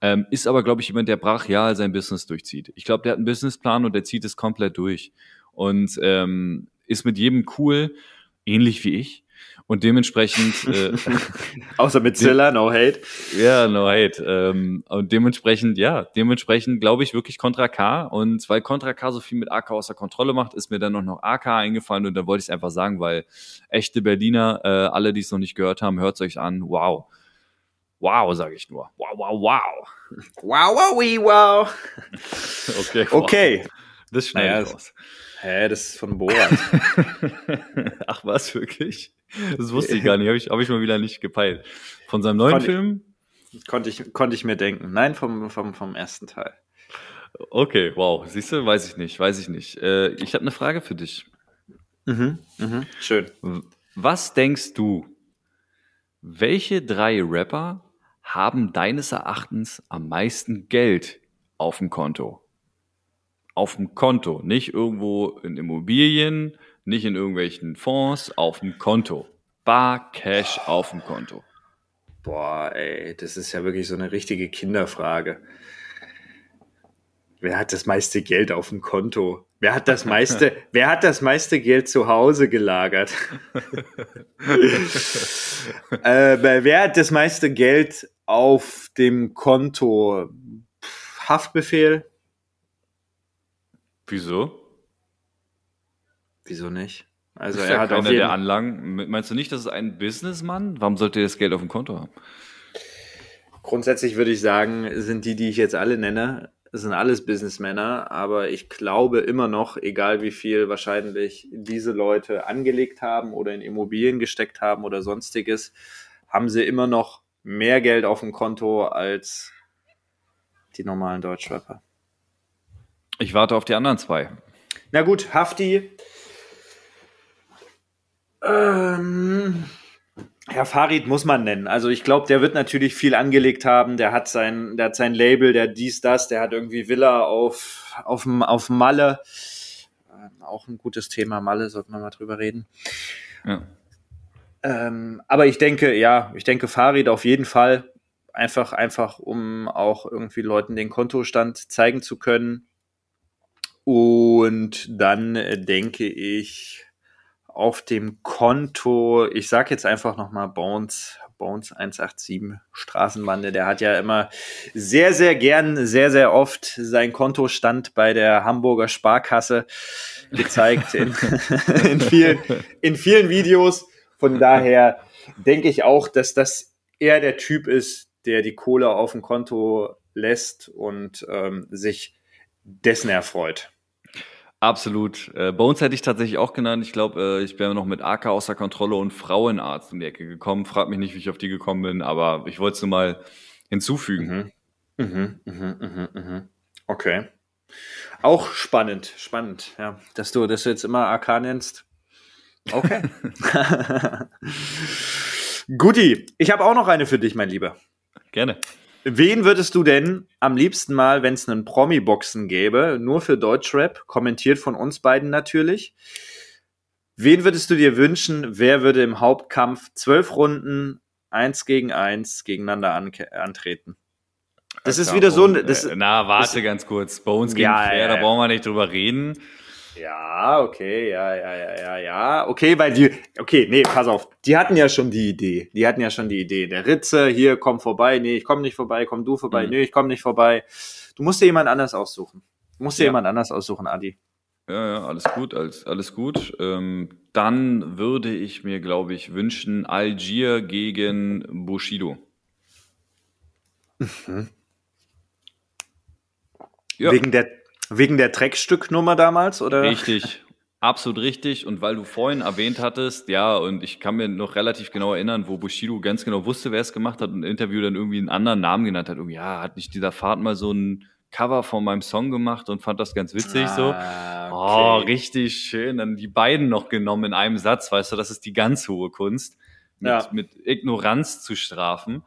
Ähm, ist aber, glaube ich, jemand, der brachial sein Business durchzieht. Ich glaube, der hat einen Businessplan und der zieht es komplett durch. Und ähm, ist mit jedem cool, ähnlich wie ich. Und dementsprechend. Äh, Außer mit Zilla, no hate. Ja, no hate. Ähm, und dementsprechend, ja, dementsprechend glaube ich wirklich Contra K. Und weil Contra K so viel mit AK außer Kontrolle macht, ist mir dann noch, noch AK eingefallen und da wollte ich es einfach sagen, weil echte Berliner, äh, alle, die es noch nicht gehört haben, hört es euch an. Wow Wow, sage ich nur. Wow, wow, wow. Wow, wow, wee, wow. Okay, wow. okay. Das schneide naja, ich raus. Hä, das ist von Borat. Ach was, wirklich? Das wusste ich gar nicht, habe ich, hab ich mal wieder nicht gepeilt. Von seinem neuen Kon Film? Konnte ich, konnte ich mir denken. Nein, vom, vom, vom ersten Teil. Okay, wow. Siehst du, weiß ich nicht, weiß ich nicht. Äh, ich habe eine Frage für dich. Mhm, mhm, schön. Was denkst du, welche drei Rapper haben deines Erachtens am meisten Geld auf dem Konto? Auf dem Konto, nicht irgendwo in Immobilien, nicht in irgendwelchen Fonds, auf dem Konto. Bar Cash auf dem Konto. Boah, ey, das ist ja wirklich so eine richtige Kinderfrage. Wer hat das meiste Geld auf dem Konto? Wer hat das meiste, wer hat das meiste Geld zu Hause gelagert? äh, wer hat das meiste Geld auf dem Konto? Haftbefehl? Wieso? Wieso nicht? Also er ja hat einer der Anlagen. Meinst du nicht, das ist ein Businessmann? Warum sollte er das Geld auf dem Konto haben? Grundsätzlich würde ich sagen, sind die, die ich jetzt alle nenne, sind alles Businessmänner, aber ich glaube immer noch, egal wie viel wahrscheinlich diese Leute angelegt haben oder in Immobilien gesteckt haben oder sonstiges, haben sie immer noch mehr Geld auf dem Konto als die normalen Deutschrapper. Ich warte auf die anderen zwei. Na gut, Hafti. Ähm, Herr Farid muss man nennen. Also ich glaube, der wird natürlich viel angelegt haben. Der hat sein, der hat sein Label, der dies, das, der hat irgendwie Villa auf, auf, auf Malle. Ähm, auch ein gutes Thema, Malle, sollten wir mal drüber reden. Ja. Ähm, aber ich denke, ja, ich denke Farid auf jeden Fall. Einfach, einfach, um auch irgendwie Leuten den Kontostand zeigen zu können. Und dann äh, denke ich, auf dem Konto, ich sag jetzt einfach nochmal Bones, Bones 187 Straßenbande, der hat ja immer sehr, sehr gern, sehr, sehr oft sein Kontostand bei der Hamburger Sparkasse gezeigt in, in, vielen, in vielen Videos. Von daher denke ich auch, dass das eher der Typ ist, der die Kohle auf dem Konto lässt und ähm, sich dessen erfreut. Absolut. Äh, uns hätte ich tatsächlich auch genannt. Ich glaube, äh, ich wäre noch mit AK außer Kontrolle und Frauenarzt in die Ecke gekommen. Frag mich nicht, wie ich auf die gekommen bin, aber ich wollte es nur mal hinzufügen. Mhm. Mhm, mhm, mhm, mhm. Okay. Auch spannend, spannend, ja. Dass du, dass du jetzt immer AK nennst. Okay. Guti, ich habe auch noch eine für dich, mein Lieber. Gerne. Wen würdest du denn am liebsten mal, wenn es einen Promi-Boxen gäbe, nur für Deutschrap, kommentiert von uns beiden natürlich, wen würdest du dir wünschen, wer würde im Hauptkampf zwölf Runden eins gegen eins gegeneinander an antreten? Das ist wieder so ein. Das, äh, na, warte ganz kurz. Bones gegen ja, Flair, ja. da brauchen wir nicht drüber reden. Ja, okay, ja, ja, ja, ja, ja. Okay, weil die, okay, nee, pass auf. Die hatten ja schon die Idee. Die hatten ja schon die Idee. Der Ritze, hier, komm vorbei. Nee, ich komm nicht vorbei. Komm du vorbei. Mhm. Nee, ich komm nicht vorbei. Du musst dir jemand anders aussuchen. Du musst dir ja. jemand anders aussuchen, Adi. Ja, ja, alles gut, alles, alles gut. Ähm, dann würde ich mir, glaube ich, wünschen, Algier gegen Bushido. Mhm. Ja. Wegen der Wegen der Dreckstücknummer damals, oder? Richtig, absolut richtig. Und weil du vorhin erwähnt hattest, ja, und ich kann mir noch relativ genau erinnern, wo Bushido ganz genau wusste, wer es gemacht hat und im Interview dann irgendwie einen anderen Namen genannt hat. Irgendwie, ja, hat nicht dieser Fahrt mal so ein Cover von meinem Song gemacht und fand das ganz witzig ah, so. Okay. Oh, richtig schön. Dann die beiden noch genommen in einem Satz, weißt du, das ist die ganz hohe Kunst, mit, ja. mit Ignoranz zu strafen.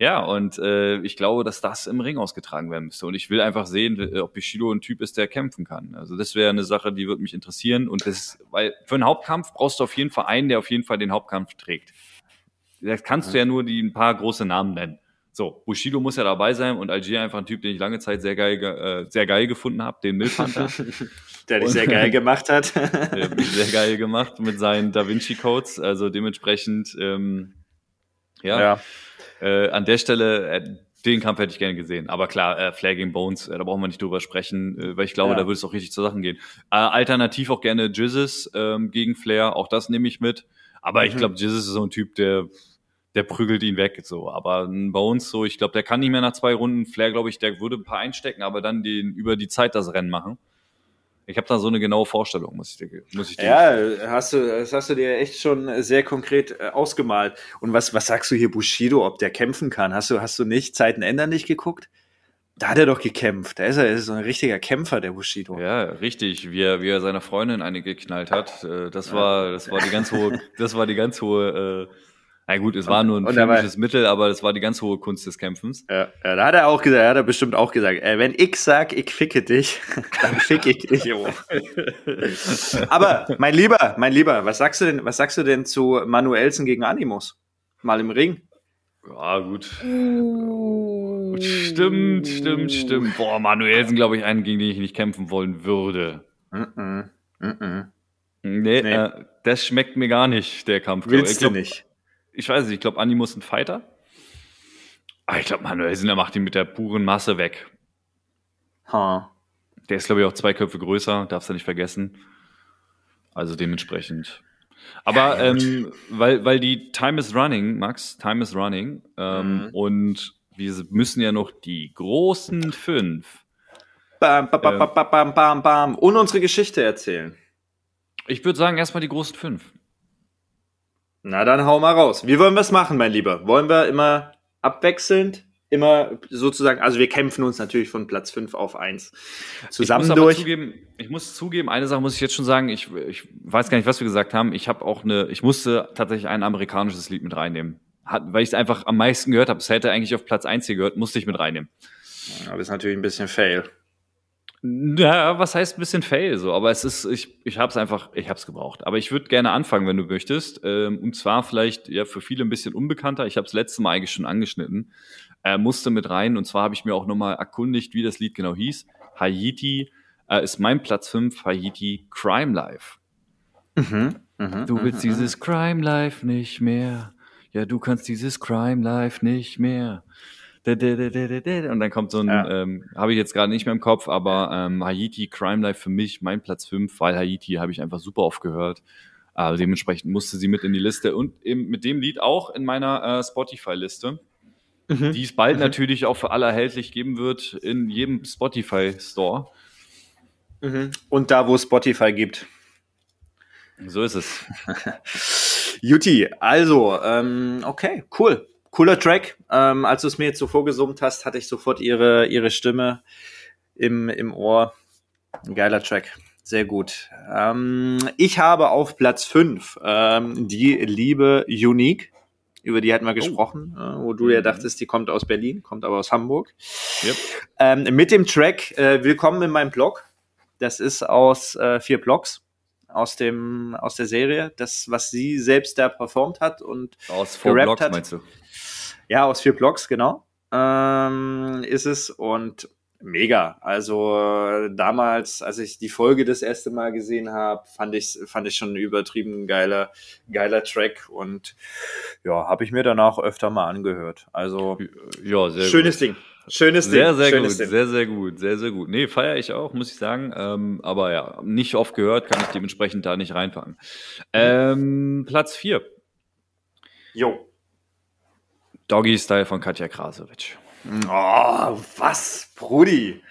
Ja, und äh, ich glaube, dass das im Ring ausgetragen werden müsste. Und ich will einfach sehen, ob Bushido ein Typ ist, der kämpfen kann. Also das wäre eine Sache, die würde mich interessieren. Und das, weil für einen Hauptkampf brauchst du auf jeden Fall einen, der auf jeden Fall den Hauptkampf trägt. Da kannst du ja nur die ein paar große Namen nennen. So, Bushido muss ja dabei sein und Algier einfach ein Typ, den ich lange Zeit sehr geil, äh, sehr geil gefunden habe, den Milfhunter. der dich sehr geil gemacht hat. der mich sehr geil gemacht mit seinen Da Vinci Codes. Also dementsprechend, ähm, ja. ja. Äh, an der Stelle, äh, den Kampf hätte ich gerne gesehen. Aber klar, äh, Flair gegen Bones, äh, da brauchen wir nicht drüber sprechen, äh, weil ich glaube, ja. da würde es auch richtig zur Sachen gehen. Äh, alternativ auch gerne Jizzes ähm, gegen Flair, auch das nehme ich mit. Aber mhm. ich glaube, Jizzes ist so ein Typ, der der prügelt ihn weg. So, aber ein Bones, so, ich glaube, der kann nicht mehr nach zwei Runden. Flair, glaube ich, der würde ein paar einstecken, aber dann den über die Zeit das Rennen machen. Ich habe da so eine genaue Vorstellung, muss ich dir, muss ich dir Ja, hast du, das hast du dir echt schon sehr konkret äh, ausgemalt. Und was, was sagst du hier Bushido, ob der kämpfen kann? Hast du, hast du nicht Zeiten ändern nicht geguckt? Da hat er doch gekämpft. Da ist er, ist so ein richtiger Kämpfer, der Bushido. Ja, richtig. Wie er, wie er seiner Freundin eine geknallt hat. Äh, das war, das war die ganz hohe, das war die ganz hohe, äh, na gut, es war nur ein filmisches Mittel, aber das war die ganz hohe Kunst des Kämpfens. Ja, ja da hat er auch gesagt, er hat er bestimmt auch gesagt, äh, wenn ich sag, ich ficke dich, dann fick ich dich. Aber mein Lieber, mein Lieber, was sagst du denn, was sagst du denn zu Manuelsen gegen Animus? Mal im Ring? Ja, gut. gut stimmt, stimmt, stimmt. Boah, Manuelsen, glaube ich, einen, gegen den ich nicht kämpfen wollen würde. Mm -mm, mm nee, nee. Äh, das schmeckt mir gar nicht, der Kampf. Willst ich glaub, du nicht? Ich weiß nicht, ich glaube, Animus ein Fighter. Aber ich glaube, Manuel Sinner macht ihn mit der puren Masse weg. Ha. Der ist, glaube ich, auch zwei Köpfe größer, darfst du nicht vergessen. Also dementsprechend. Aber ja, ähm, weil, weil die Time is running, Max, Time is running. Ähm, mhm. Und wir müssen ja noch die großen fünf. Bam, bam, bam, bam, bam, bam, bam. Und unsere Geschichte erzählen. Ich würde sagen, erstmal die großen fünf. Na, dann hau mal raus. Wie wollen wir es machen, mein Lieber? Wollen wir immer abwechselnd, immer sozusagen, also wir kämpfen uns natürlich von Platz 5 auf 1 zusammen ich muss durch. Zugeben, ich muss zugeben, eine Sache muss ich jetzt schon sagen, ich, ich weiß gar nicht, was wir gesagt haben. Ich habe auch eine, ich musste tatsächlich ein amerikanisches Lied mit reinnehmen. Hat, weil ich es einfach am meisten gehört habe. Es hätte eigentlich auf Platz 1 hier gehört, musste ich mit reinnehmen. Aber das ist natürlich ein bisschen fail. Ja, was heißt ein bisschen fail so, aber es ist, ich, ich habe es einfach, ich habe es gebraucht. Aber ich würde gerne anfangen, wenn du möchtest. Ähm, und zwar vielleicht ja für viele ein bisschen unbekannter. Ich habe es letzte Mal eigentlich schon angeschnitten. Äh, musste mit rein und zwar habe ich mir auch nochmal erkundigt, wie das Lied genau hieß. Haiti äh, ist mein Platz 5, Haiti Crime Life. Mhm, mh, du willst mh, dieses Crime Life nicht mehr. Ja, du kannst dieses Crime Life nicht mehr. Und dann kommt so ein, ja. ähm, habe ich jetzt gerade nicht mehr im Kopf, aber ähm, Haiti, Crime Life für mich, mein Platz 5, weil Haiti habe ich einfach super oft gehört. Äh, dementsprechend musste sie mit in die Liste und eben mit dem Lied auch in meiner äh, Spotify-Liste, mhm. die es bald mhm. natürlich auch für alle erhältlich geben wird in jedem Spotify-Store. Mhm. Und da, wo es Spotify gibt. So ist es. Juti, also, ähm, okay, cool. Cooler Track. Ähm, als du es mir jetzt so vorgesummt hast, hatte ich sofort ihre, ihre Stimme im, im Ohr. Ein geiler Track. Sehr gut. Ähm, ich habe auf Platz 5 ähm, die liebe Unique. Über die hatten wir oh. gesprochen, äh, wo du ja mhm. dachtest, die kommt aus Berlin, kommt aber aus Hamburg. Yep. Ähm, mit dem Track äh, Willkommen in meinem Blog. Das ist aus äh, vier Blogs aus dem aus der Serie, das was sie selbst da performt hat und aus vier Blogs hat. meinst du? Ja, aus vier Blogs genau ähm, ist es und mega. Also damals, als ich die Folge das erste Mal gesehen habe, fand ich fand ich schon übertrieben geiler geiler Track und ja, habe ich mir danach öfter mal angehört. Also ja, schönes gut. Ding. Schönes sehr, Ding. Sehr, Schönes gut, Ding. sehr, sehr gut, sehr, sehr gut. Nee, feiere ich auch, muss ich sagen. Ähm, aber ja, nicht oft gehört, kann ich dementsprechend da nicht reinfangen. Ähm, Platz 4. Jo. Doggy Style von Katja Krasowitsch. Oh, was, Brudi?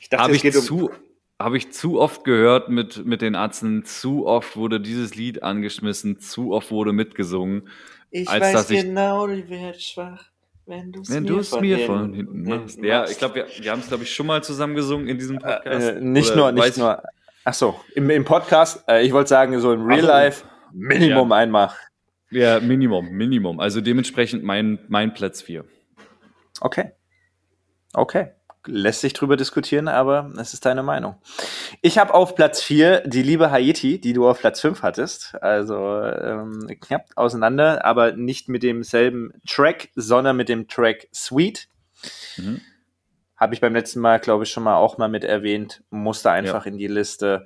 Ich dachte, Habe ich, zu, hab ich zu oft gehört mit, mit den Atzen, zu oft wurde dieses Lied angeschmissen, zu oft wurde mitgesungen. Ich weiß genau, ich, die wird schwach. Wenn du es mir, von, mir von hinten machst. Ja, ich glaube, wir, wir haben es, glaube ich, schon mal zusammen gesungen in diesem Podcast. Äh, nicht Oder nur, nicht nur. Ach so, im, im Podcast, äh, ich wollte sagen, so im Real Life, Minimum ja. einmal. Ja, Minimum, Minimum. Also dementsprechend mein, mein Platz 4. Okay. Okay. Lässt sich drüber diskutieren, aber es ist deine Meinung. Ich habe auf Platz 4 die liebe Haiti, die du auf Platz 5 hattest. Also ähm, knapp auseinander, aber nicht mit demselben Track, sondern mit dem Track Sweet. Mhm. Habe ich beim letzten Mal, glaube ich, schon mal auch mal mit erwähnt. Musste einfach ja. in die Liste.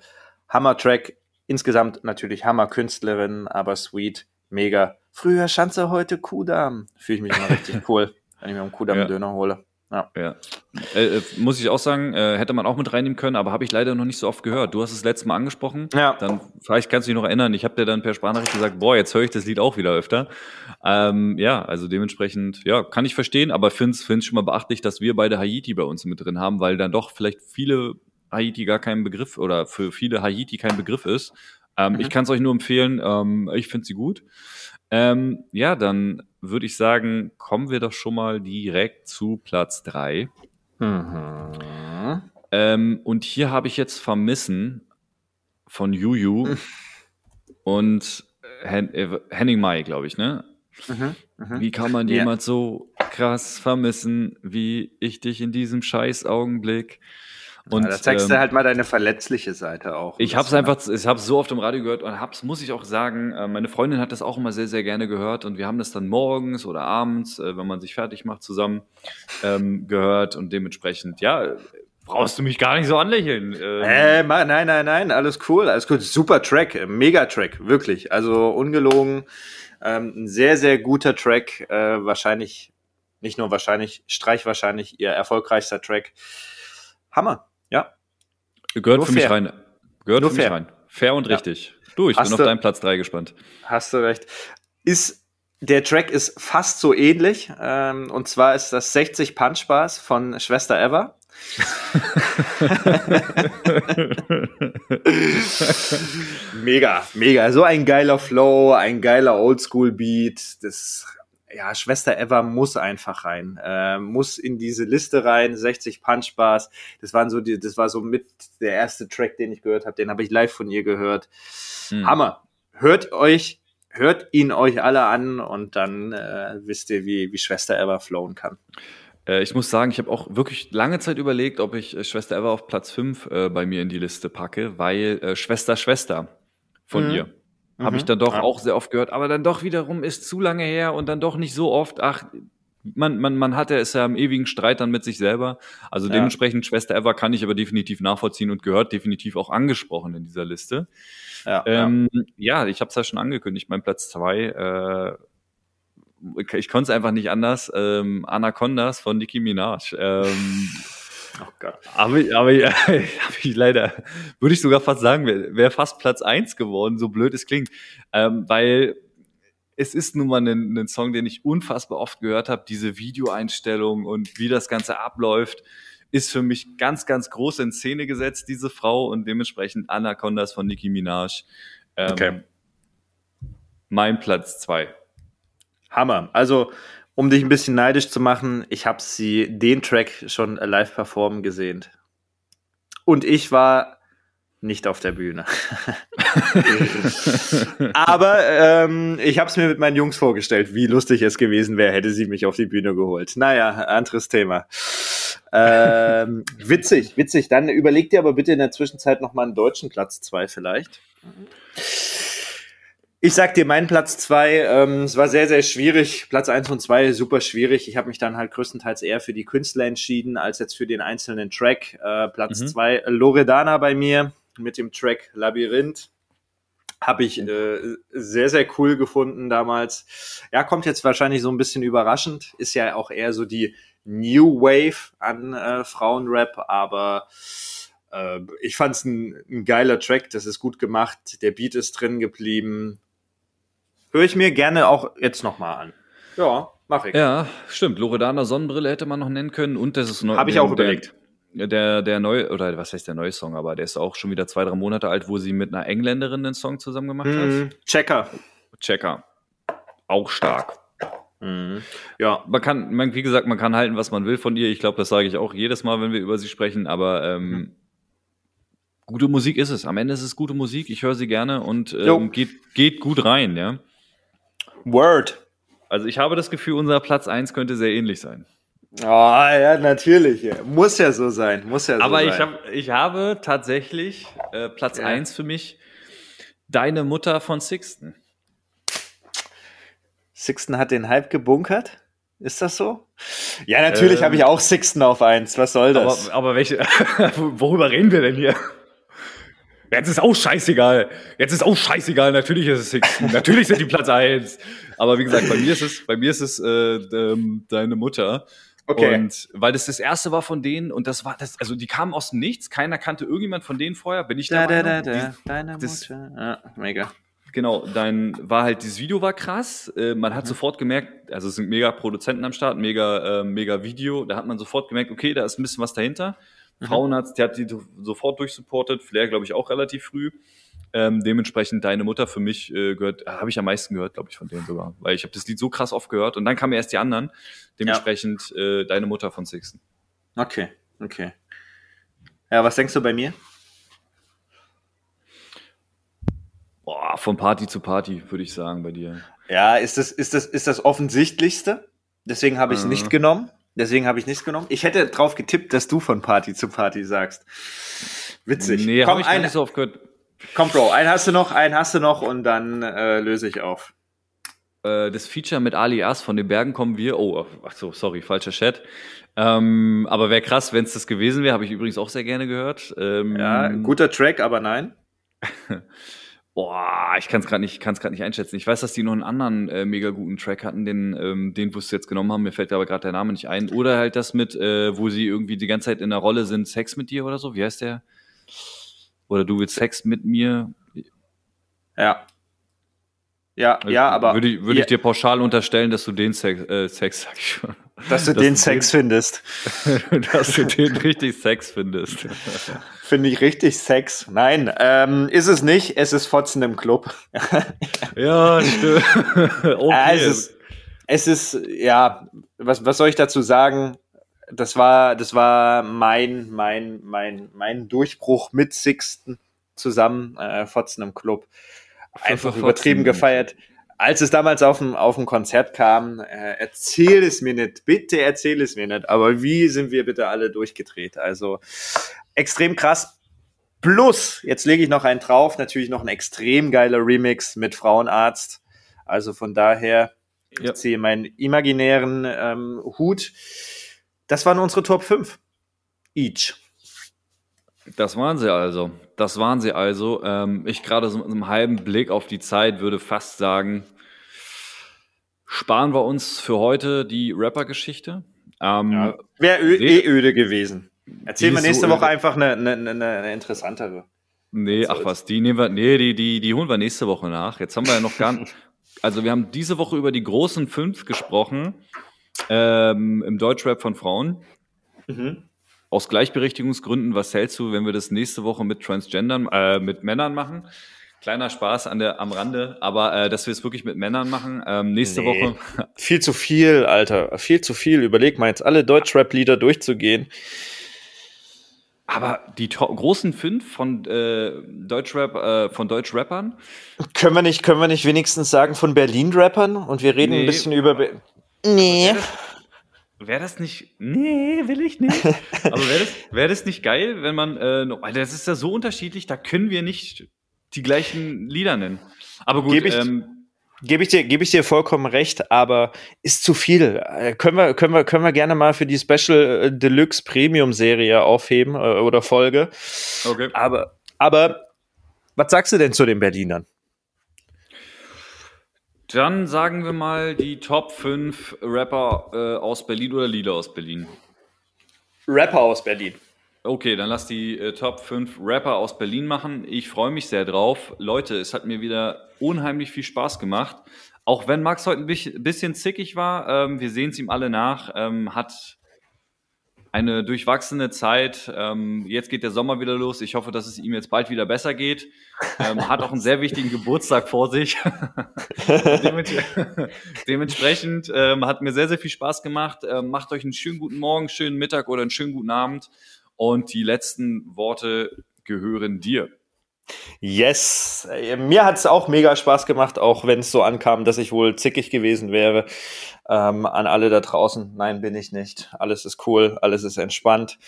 Hammer-Track, insgesamt natürlich Hammer-Künstlerin, aber Sweet, mega. Früher Schanze, heute Kudamm. Fühle ich mich immer richtig cool, wenn ich mir einen Kudamm-Döner hole. Ja. ja. Äh, äh, muss ich auch sagen, äh, hätte man auch mit reinnehmen können, aber habe ich leider noch nicht so oft gehört. Du hast es letztes Mal angesprochen. Ja. Dann vielleicht kannst du dich noch erinnern. Ich habe dir dann per Sprachnachricht gesagt, boah, jetzt höre ich das Lied auch wieder öfter. Ähm, ja, also dementsprechend, ja, kann ich verstehen, aber finde es schon mal beachtlich, dass wir beide Haiti bei uns mit drin haben, weil dann doch vielleicht viele Haiti gar kein Begriff oder für viele Haiti kein Begriff ist. Ähm, mhm. Ich kann es euch nur empfehlen. Ähm, ich finde sie gut. Ähm, ja, dann würde ich sagen, kommen wir doch schon mal direkt zu Platz 3. Mhm. Ähm, und hier habe ich jetzt Vermissen von Juju und Hen äh, Henning Mai, glaube ich, ne? Mhm, mh. Wie kann man jemand ja. so krass vermissen, wie ich dich in diesem scheiß Augenblick? Und ja, da zeigst ähm, du halt mal deine verletzliche Seite auch. Ich habe es einfach, ich habe so oft im Radio gehört und hab's, muss ich auch sagen, äh, meine Freundin hat das auch immer sehr, sehr gerne gehört und wir haben das dann morgens oder abends, äh, wenn man sich fertig macht, zusammen ähm, gehört und dementsprechend, ja, brauchst du mich gar nicht so anlächeln. Ähm, äh, nein, nein, nein, alles cool, alles cool. Super Track, äh, mega Track, wirklich. Also ungelogen, ähm, ein sehr, sehr guter Track, äh, wahrscheinlich, nicht nur wahrscheinlich, Streich wahrscheinlich ihr erfolgreichster Track. Hammer. Ja. Gehört Nur für fair. mich rein. Gehört Nur für fair. mich rein. Fair und richtig. Ja. Du, ich Hast bin auf deinen Platz 3 gespannt. Hast du recht. Ist der Track ist fast so ähnlich. Ähm, und zwar ist das 60 Punch Bars von Schwester Eva. mega, mega. So ein geiler Flow, ein geiler Oldschool-Beat. Das ja, Schwester Eva muss einfach rein, äh, muss in diese Liste rein, 60 Punch Bars. Das waren so die, das war so mit der erste Track, den ich gehört habe, den habe ich live von ihr gehört. Hm. Hammer. Hört euch, hört ihn euch alle an und dann äh, wisst ihr, wie, wie Schwester Eva flowen kann. Äh, ich muss sagen, ich habe auch wirklich lange Zeit überlegt, ob ich äh, Schwester Eva auf Platz 5 äh, bei mir in die Liste packe, weil Schwester Schwester von mhm. ihr Mhm. Habe ich dann doch ja. auch sehr oft gehört, aber dann doch wiederum ist zu lange her und dann doch nicht so oft. Ach, man, man, man hatte es ja im ewigen Streit dann mit sich selber. Also ja. dementsprechend Schwester Eva kann ich aber definitiv nachvollziehen und gehört definitiv auch angesprochen in dieser Liste. Ja, ähm, ja. ja ich habe es ja schon angekündigt, mein Platz zwei. Äh, ich konnte es einfach nicht anders. Ähm, Anacondas von Nicki Minaj. Ähm, Oh Gott. Aber, aber ja, habe ich leider, würde ich sogar fast sagen, wäre wär fast Platz eins geworden, so blöd es klingt. Ähm, weil es ist nun mal ein, ein Song, den ich unfassbar oft gehört habe, diese Videoeinstellung und wie das Ganze abläuft. ist für mich ganz, ganz groß in Szene gesetzt, diese Frau, und dementsprechend Anacondas von Nicki Minaj. Ähm, Okay. Mein Platz zwei. Hammer. Also, um dich ein bisschen neidisch zu machen, ich habe sie den Track schon live performen gesehen. Und ich war nicht auf der Bühne. Aber ähm, ich habe es mir mit meinen Jungs vorgestellt, wie lustig es gewesen wäre, hätte sie mich auf die Bühne geholt. Naja, anderes Thema. Ähm, witzig, witzig. Dann überleg dir aber bitte in der Zwischenzeit noch mal einen deutschen Platz zwei vielleicht. Ich sag dir, mein Platz zwei, ähm, es war sehr, sehr schwierig. Platz eins und zwei super schwierig. Ich habe mich dann halt größtenteils eher für die Künstler entschieden, als jetzt für den einzelnen Track. Äh, Platz Mhm. zwei, Loredana bei mir mit dem Track Labyrinth. Habe ich äh, sehr, sehr cool gefunden damals. Ja, kommt jetzt wahrscheinlich so ein bisschen überraschend. Ist ja auch eher so die New Wave an äh, Frauenrap, aber äh, ich fand es ein, ein geiler Track. Das ist gut gemacht. Der Beat ist drin geblieben. Höre ich mir gerne auch jetzt nochmal an. Ja, mache ich. Ja, stimmt. Loredana Sonnenbrille hätte man noch nennen können. Und das ist neu. Habe ich auch der, überlegt. Der, der, der neue, oder was heißt der neue Song, aber der ist auch schon wieder zwei, drei Monate alt, wo sie mit einer Engländerin den Song zusammen gemacht Mhm. hat. Checker. Checker. Auch stark. Mhm. Ja, Man kann, man, wie gesagt, man kann halten, was man will von ihr. Ich glaube, das sage ich auch jedes Mal, wenn wir über sie sprechen, aber ähm, gute Musik ist es. Am Ende ist es gute Musik. Ich höre sie gerne und ähm, geht, geht gut rein, ja. Word. Also ich habe das Gefühl, unser Platz eins könnte sehr ähnlich sein. Oh, ja, natürlich. Muss ja so sein. Muss ja so Aber sein. ich, hab, ich habe tatsächlich äh, Platz Ja. eins für mich Deine Mutter von Sixten. Sixten hat den Hype gebunkert. Ist das so? Ja, natürlich Ähm, habe ich auch Sixten auf eins. Was soll das? Aber, aber welche, worüber reden wir denn hier? Jetzt ist auch scheißegal. Jetzt ist auch scheißegal. Natürlich ist es Sixten. Natürlich sind die Platz eins. Aber wie gesagt, bei mir ist es, bei mir ist es äh, ähm, deine Mutter. Okay. Und weil das das erste war von denen und das war das, also die kamen aus dem Nichts. Keiner kannte irgendjemand von denen vorher. Bin ich da, da, da, Die- da. Deine das- Mutter. Ja, mega. Genau, dann war halt dieses Video war krass. Äh, man hat sofort gemerkt, also es sind mega Produzenten am Start, mega, äh, mega Video. Da hat man sofort gemerkt, okay, da ist ein bisschen was dahinter. Frauenarzt, der hat die sofort durchsupportet. Flair, glaube ich, auch relativ früh. Ähm, dementsprechend deine Mutter für mich äh, gehört, habe ich am meisten gehört, glaube ich, von denen sogar. Weil ich habe das Lied so krass oft gehört und dann kamen erst die anderen. Dementsprechend äh, deine Mutter von Sixten. Okay, okay. Ja, was denkst du bei mir? Boah, von Party zu Party, würde ich sagen, bei dir. Ja, ist das, ist das, ist das offensichtlichste? Deswegen habe ich es Mhm. nicht genommen. Deswegen habe ich nichts genommen. Ich hätte drauf getippt, dass du von Party zu Party sagst. Witzig. Nee, komm, habe ich gar ein, nicht so oft gehört. komm, Bro, einen hast du noch, einen hast du noch und dann äh, löse ich auf. äh, das Feature mit Alias von den Bergen kommen wir. Oh, ach so, sorry, falscher Chat. Ähm, aber wäre krass, wenn es das gewesen wäre. Habe ich übrigens auch sehr gerne gehört. Ähm, Ja, guter Track, aber nein. Boah, ich kann es gerade nicht, kann's grad nicht einschätzen. Ich weiß, dass die noch einen anderen äh, mega guten Track hatten, den, ähm, den wo sie jetzt genommen haben. Mir fällt aber gerade der Name nicht ein. Oder halt das mit, äh, wo sie irgendwie die ganze Zeit in der Rolle sind, Sex mit dir oder so. Wie heißt der? Oder du willst Sex mit mir? Ja. Ja, ja, aber Würde ich, würde ja, ich dir pauschal unterstellen, dass du den Sex, äh, Sex sag ich schon. Dass du dass den du Sex findest. dass du den richtig Sex findest. Finde ich richtig Sex. Nein, ähm, ist es nicht. Es ist Fotzen im Club. Ja, stimmt. Okay. Ja, es, ist, es ist, ja, was, was soll ich dazu sagen? Das war, das war mein, mein, mein, mein Durchbruch mit Sixten zusammen, äh, Fotzen im Club. Einfach übertrieben gefeiert. Als es damals auf dem, auf dem Konzert kam, äh, erzähl es mir nicht, bitte erzähl es mir nicht, aber wie sind wir bitte alle durchgedreht? Also extrem krass. Plus, jetzt lege ich noch einen drauf, natürlich noch ein extrem geiler Remix mit Frauenarzt. Also von daher, Ja. ich ziehe meinen imaginären ähm, Hut. Das waren unsere Top 5. Each. Das waren sie also. Das waren sie also. Ähm, ich gerade so mit einem halben Blick auf die Zeit würde fast sagen, sparen wir uns für heute die Rapper-Geschichte. Ähm, Wäre ö- Nee. eh öde gewesen. Erzähl Die mal ist nächste so Woche öde. einfach eine, eine, eine, eine interessantere. Nee, ach was, die nehmen wir, nee, die, die, die holen wir nächste Woche nach. Jetzt haben wir ja noch gar nicht, also wir haben diese Woche über die großen fünf gesprochen, ähm, im Deutschrap von Frauen. Mhm. Aus Gleichberechtigungsgründen, was hältst du, wenn wir das nächste Woche mit Transgendern, äh, mit Männern machen? Kleiner Spaß an der, am Rande, aber äh, dass wir es wirklich mit Männern machen. Ähm, nächste nee, Woche. Viel zu viel, Alter. Viel zu viel. Überleg mal jetzt alle Deutschrap-Lieder durchzugehen. Aber die großen fünf von äh, Deutschrap, äh, von Deutschrappern? Können wir nicht, können wir nicht wenigstens sagen von Berlin-Rappern? Und wir reden nee. ein bisschen über. Be nee. Wäre das nicht. Nee, will ich nicht. Aber wäre das, wär das nicht geil, wenn man. Äh, Alter, das ist ja so unterschiedlich, da können wir nicht die gleichen Lieder nennen. Aber gut, Gebe ich, ähm, geb ich, dir, geb ich dir vollkommen recht, aber ist zu viel. Äh, können, wir, können, wir, können wir gerne mal für die Special äh, Deluxe Premium Serie aufheben äh, oder Folge. Okay. Aber, aber was sagst du denn zu den Berlinern? Dann sagen wir mal die Top 5 Rapper äh, aus Berlin oder Lieder aus Berlin. Rapper aus Berlin. Okay, dann lass die äh, Top 5 Rapper aus Berlin machen. Ich freue mich sehr drauf. Leute, es hat mir wieder unheimlich viel Spaß gemacht. Auch wenn Max heute ein bisschen zickig war, ähm, wir sehen es ihm alle nach, ähm, hat eine durchwachsene Zeit. Ähm, jetzt geht der Sommer wieder los. Ich hoffe, dass es ihm jetzt bald wieder besser geht. Ähm, hat auch einen sehr wichtigen Geburtstag vor sich. Dementsprechend ähm, hat mir sehr, sehr viel Spaß gemacht. Macht euch einen schönen guten Morgen, schönen Mittag oder einen schönen guten Abend. Und die letzten Worte gehören dir. Yes, mir hat es auch mega Spaß gemacht, auch wenn es so ankam, dass ich wohl zickig gewesen wäre. Ähm, an alle da draußen, nein, bin ich nicht. Alles ist cool, alles ist entspannt.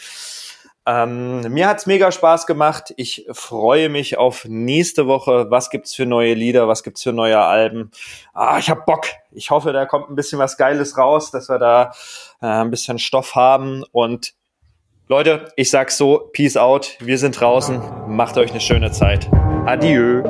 Ähm, mir hat's mega Spaß gemacht. Ich freue mich auf nächste Woche. Was gibt's für neue Lieder? Was gibt's für neue Alben? Ah, ich hab Bock. Ich hoffe, da kommt ein bisschen was Geiles raus, dass wir da äh, ein bisschen Stoff haben. Und Leute, ich sag's so, Peace out, wir sind draußen, macht euch eine schöne Zeit. Adieu.